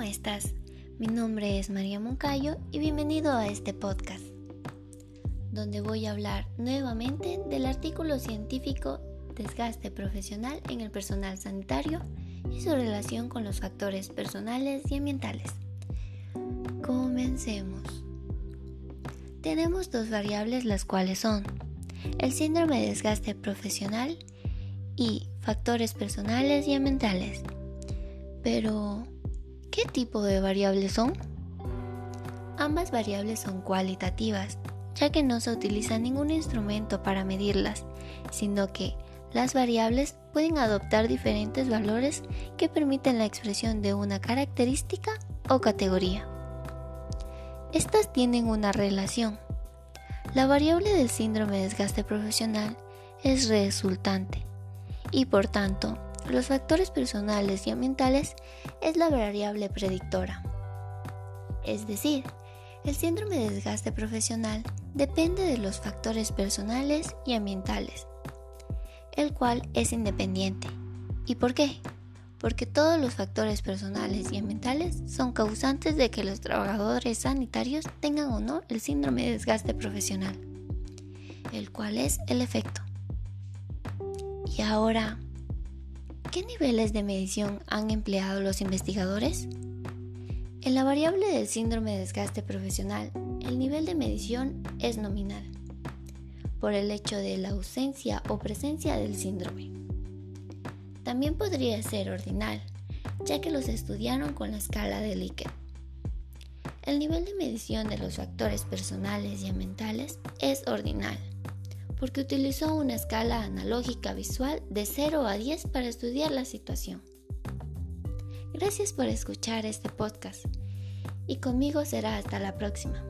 estás? Mi nombre es María Moncayo y bienvenido a este podcast, donde voy a hablar nuevamente del artículo científico Desgaste profesional en el personal sanitario y su relación con los factores personales y ambientales. Comencemos. Tenemos dos variables las cuales son el síndrome de desgaste profesional y factores personales y ambientales. Pero, ¿qué tipo de variables son? Ambas variables son cualitativas, ya que no se utiliza ningún instrumento para medirlas, sino que las variables pueden adoptar diferentes valores que permiten la expresión de una característica o categoría. Estas tienen una relación. La variable del síndrome de desgaste profesional es resultante y por tanto los factores personales y ambientales es la variable predictora. Es decir, el síndrome de desgaste profesional depende de los factores personales y ambientales, el cual es independiente. ¿Y por qué? Porque todos los factores personales y ambientales son causantes de que los trabajadores sanitarios tengan o no el síndrome de desgaste profesional, el cual es el efecto. Y ahora, ¿qué niveles de medición han empleado los investigadores? En la variable del síndrome de desgaste profesional, el nivel de medición es nominal, por el hecho de la ausencia o presencia del síndrome. También podría ser ordinal, ya que los estudiaron con la escala de Likert. El nivel de medición de los factores personales y ambientales es ordinal porque utilizó una escala analógica visual de 0 a 10 para estudiar la situación. Gracias por escuchar este podcast y conmigo será hasta la próxima.